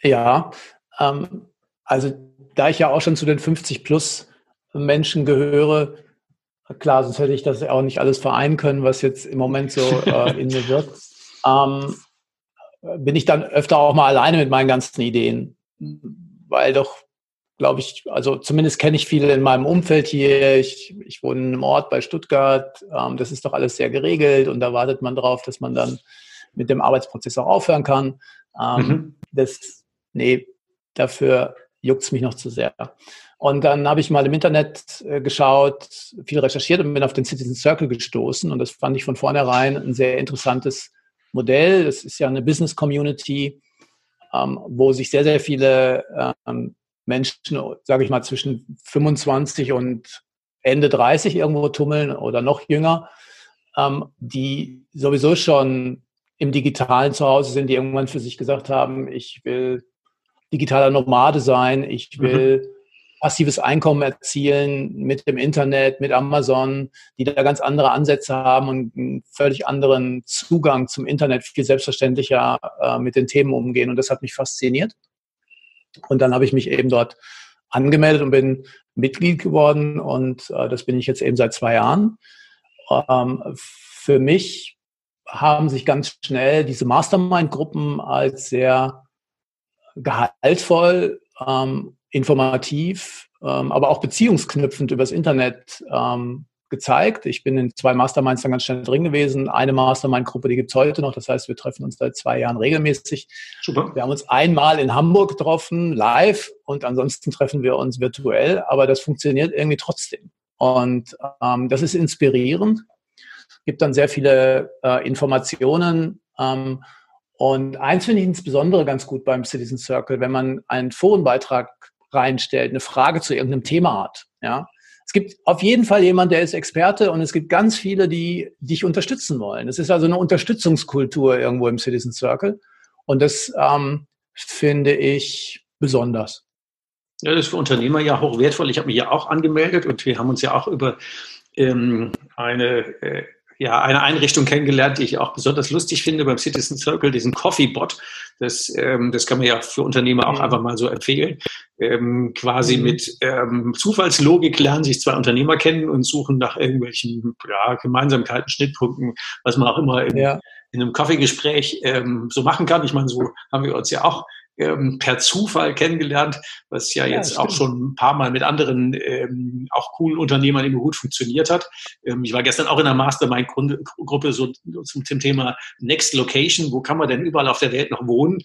Ja, ähm, also da ich ja auch schon zu den 50 plus Menschen gehöre, klar, sonst hätte ich das auch nicht alles vereinen können, was jetzt im Moment so äh, in mir wirkt, ähm, bin ich dann öfter auch mal alleine mit meinen ganzen Ideen weil doch, glaube ich, also zumindest kenne ich viele in meinem Umfeld hier. Ich, ich wohne in einem Ort bei Stuttgart. Ähm, das ist doch alles sehr geregelt und da wartet man drauf, dass man dann mit dem Arbeitsprozess auch aufhören kann. Ähm, mhm. Das, nee, dafür juckt es mich noch zu sehr. Und dann habe ich mal im Internet äh, geschaut, viel recherchiert und bin auf den Citizen Circle gestoßen. Und das fand ich von vornherein ein sehr interessantes Modell. Das ist ja eine Business Community, ähm, wo sich sehr, sehr viele ähm, Menschen, sage ich mal, zwischen 25 und Ende 30 irgendwo tummeln oder noch jünger, ähm, die sowieso schon im digitalen Zuhause sind, die irgendwann für sich gesagt haben, ich will digitaler Nomade sein, ich will mhm passives Einkommen erzielen mit dem Internet, mit Amazon, die da ganz andere Ansätze haben und einen völlig anderen Zugang zum Internet, viel selbstverständlicher äh, mit den Themen umgehen. Und das hat mich fasziniert. Und dann habe ich mich eben dort angemeldet und bin Mitglied geworden. Und äh, das bin ich jetzt eben seit zwei Jahren. Ähm, für mich haben sich ganz schnell diese Mastermind-Gruppen als sehr gehaltvoll ähm, informativ, ähm, aber auch beziehungsknüpfend übers Internet ähm, gezeigt. Ich bin in zwei Masterminds dann ganz schnell drin gewesen. Eine Mastermind-Gruppe, die gibt's heute noch. Das heißt, wir treffen uns seit zwei Jahren regelmäßig. Super. Wir haben uns einmal in Hamburg getroffen, live, und ansonsten treffen wir uns virtuell, aber das funktioniert irgendwie trotzdem. Und ähm, das ist inspirierend. Gibt dann sehr viele äh, Informationen. Ähm, und eins finde ich insbesondere ganz gut beim Citizen Circle, wenn man einen Forenbeitrag reinstellt, eine Frage zu irgendeinem Thema hat. Ja, es gibt auf jeden Fall jemand, der ist Experte und es gibt ganz viele, die dich unterstützen wollen. Es ist also eine Unterstützungskultur irgendwo im Citizen Circle und das ähm, finde ich besonders. Ja, das ist für Unternehmer ja hoch wertvoll. Ich habe mich ja auch angemeldet und wir haben uns ja auch über ähm, eine äh, ja, eine Einrichtung kennengelernt, die ich auch besonders lustig finde beim Citizen Circle, diesen Coffee Bot. Das, ähm, das kann man ja für Unternehmer auch einfach mal so empfehlen. Ähm, quasi mhm. mit ähm, Zufallslogik lernen sich zwei Unternehmer kennen und suchen nach irgendwelchen ja, Gemeinsamkeiten, Schnittpunkten, was man auch immer im, ja. in einem Kaffeegespräch ähm, so machen kann. Ich meine, so haben wir uns ja auch ähm, per Zufall kennengelernt, was ja, ja jetzt stimmt. auch schon ein paar Mal mit anderen ähm, auch coolen Unternehmern immer gut funktioniert hat. Ähm, ich war gestern auch in einer Mastermind-Gruppe so zum Thema Next Location. Wo kann man denn überall auf der Welt noch wohnen?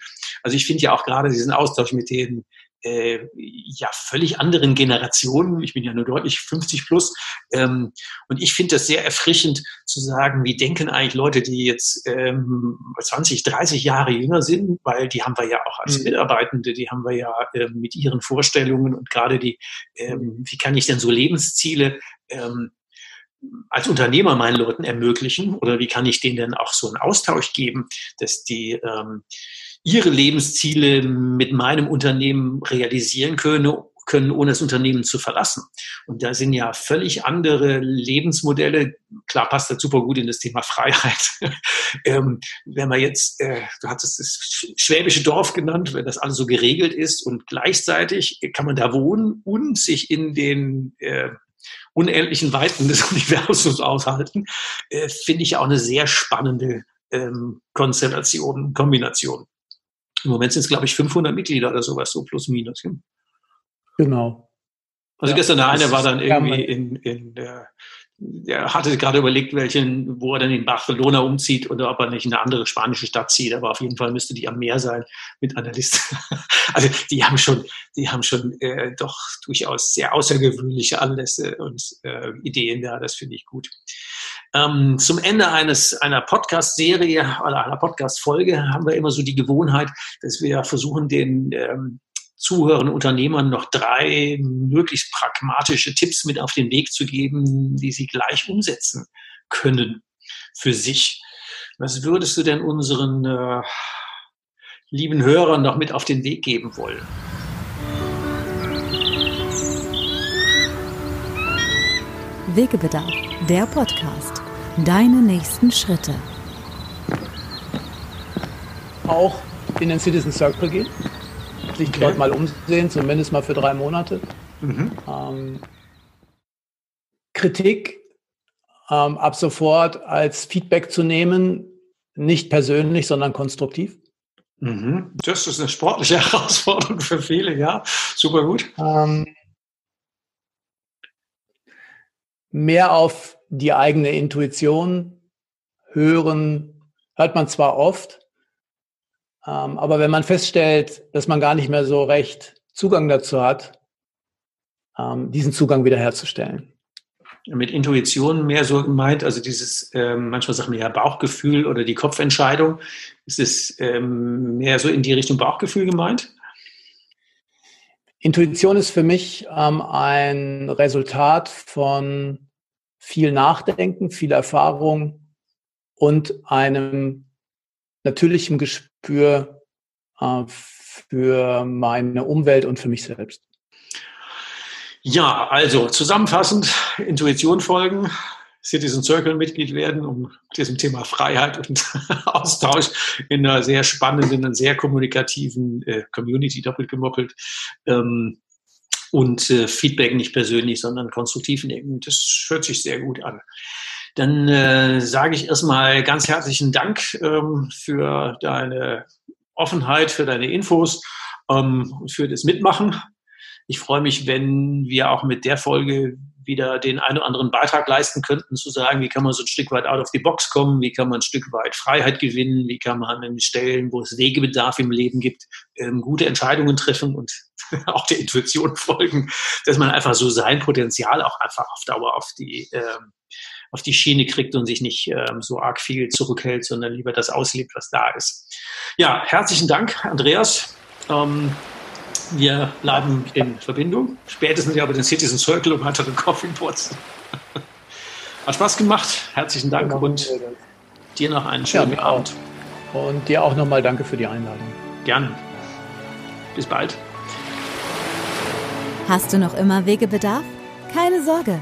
Also ich finde ja auch gerade diesen Austausch mit den äh, ja völlig anderen Generationen. Ich bin ja nur deutlich 50 plus. Ähm, und ich finde das sehr erfrischend zu sagen, wie denken eigentlich Leute, die jetzt ähm, 20, 30 Jahre jünger sind, weil die haben wir ja auch als mhm. Mitarbeitende, die haben wir ja äh, mit ihren Vorstellungen und gerade die, ähm, wie kann ich denn so Lebensziele ähm, als Unternehmer meinen Leuten ermöglichen oder wie kann ich denen denn auch so einen Austausch geben, dass die ähm, ihre Lebensziele mit meinem Unternehmen realisieren können, können, ohne das Unternehmen zu verlassen. Und da sind ja völlig andere Lebensmodelle. Klar passt das super gut in das Thema Freiheit. ähm, wenn man jetzt, äh, du hattest das schwäbische Dorf genannt, wenn das alles so geregelt ist und gleichzeitig kann man da wohnen und sich in den äh, unendlichen Weiten des Universums aushalten, äh, finde ich auch eine sehr spannende ähm, Konstellation, Kombination. Im Moment sind es, glaube ich, 500 Mitglieder oder sowas, so plus minus. Genau. Also ja, gestern der eine war dann irgendwie in, in der er hatte gerade überlegt, welchen, wo er dann in Barcelona umzieht oder ob er nicht in eine andere spanische Stadt zieht. Aber auf jeden Fall müsste die am Meer sein mit einer Liste. Also die haben schon, die haben schon äh, doch durchaus sehr außergewöhnliche Anlässe und äh, Ideen da. Das finde ich gut. Ähm, zum Ende eines einer Podcast-Serie oder einer Podcast-Folge haben wir immer so die Gewohnheit, dass wir versuchen, den ähm, zuhörenden Unternehmern noch drei möglichst pragmatische Tipps mit auf den Weg zu geben, die sie gleich umsetzen können für sich. Was würdest du denn unseren äh, lieben Hörern noch mit auf den Weg geben wollen? Wegebedarf, der Podcast. Deine nächsten Schritte. Auch in den Citizen Circle gehen sich okay. dort mal umsehen, zumindest mal für drei Monate. Mhm. Ähm, Kritik ähm, ab sofort als Feedback zu nehmen, nicht persönlich, sondern konstruktiv. Mhm. Das ist eine sportliche Herausforderung für viele, ja. Super gut. Ähm, mehr auf die eigene Intuition hören, hört man zwar oft, aber wenn man feststellt, dass man gar nicht mehr so recht Zugang dazu hat, ähm, diesen Zugang wiederherzustellen. Mit Intuition mehr so gemeint, also dieses, ähm, manchmal sagt man ja Bauchgefühl oder die Kopfentscheidung. Ist es ähm, mehr so in die Richtung Bauchgefühl gemeint? Intuition ist für mich ähm, ein Resultat von viel Nachdenken, viel Erfahrung und einem natürlichem Gespür äh, für meine Umwelt und für mich selbst. Ja, also zusammenfassend, Intuition folgen, Citizen Circle Mitglied werden, um diesem Thema Freiheit und Austausch in einer sehr spannenden und sehr kommunikativen äh, Community doppelt gemoppelt ähm, und äh, Feedback nicht persönlich, sondern konstruktiv nehmen. Das hört sich sehr gut an. Dann äh, sage ich erstmal ganz herzlichen Dank ähm, für deine Offenheit, für deine Infos ähm, und für das Mitmachen. Ich freue mich, wenn wir auch mit der Folge wieder den einen oder anderen Beitrag leisten könnten, zu sagen, wie kann man so ein Stück weit out of the box kommen, wie kann man ein Stück weit Freiheit gewinnen, wie kann man an Stellen, wo es Wegebedarf im Leben gibt, ähm, gute Entscheidungen treffen und auch der Intuition folgen, dass man einfach so sein Potenzial auch einfach auf Dauer auf die ähm, auf die Schiene kriegt und sich nicht ähm, so arg viel zurückhält, sondern lieber das auslebt, was da ist. Ja, herzlichen Dank, Andreas. Ähm, wir bleiben in Verbindung. Spätestens ja über den Citizen Circle und weitere Coffee Pots. Hat Spaß gemacht. Herzlichen Dank und dir noch einen schönen ja, Abend. Und dir auch nochmal danke für die Einladung. Gerne. Bis bald. Hast du noch immer Wegebedarf? Keine Sorge.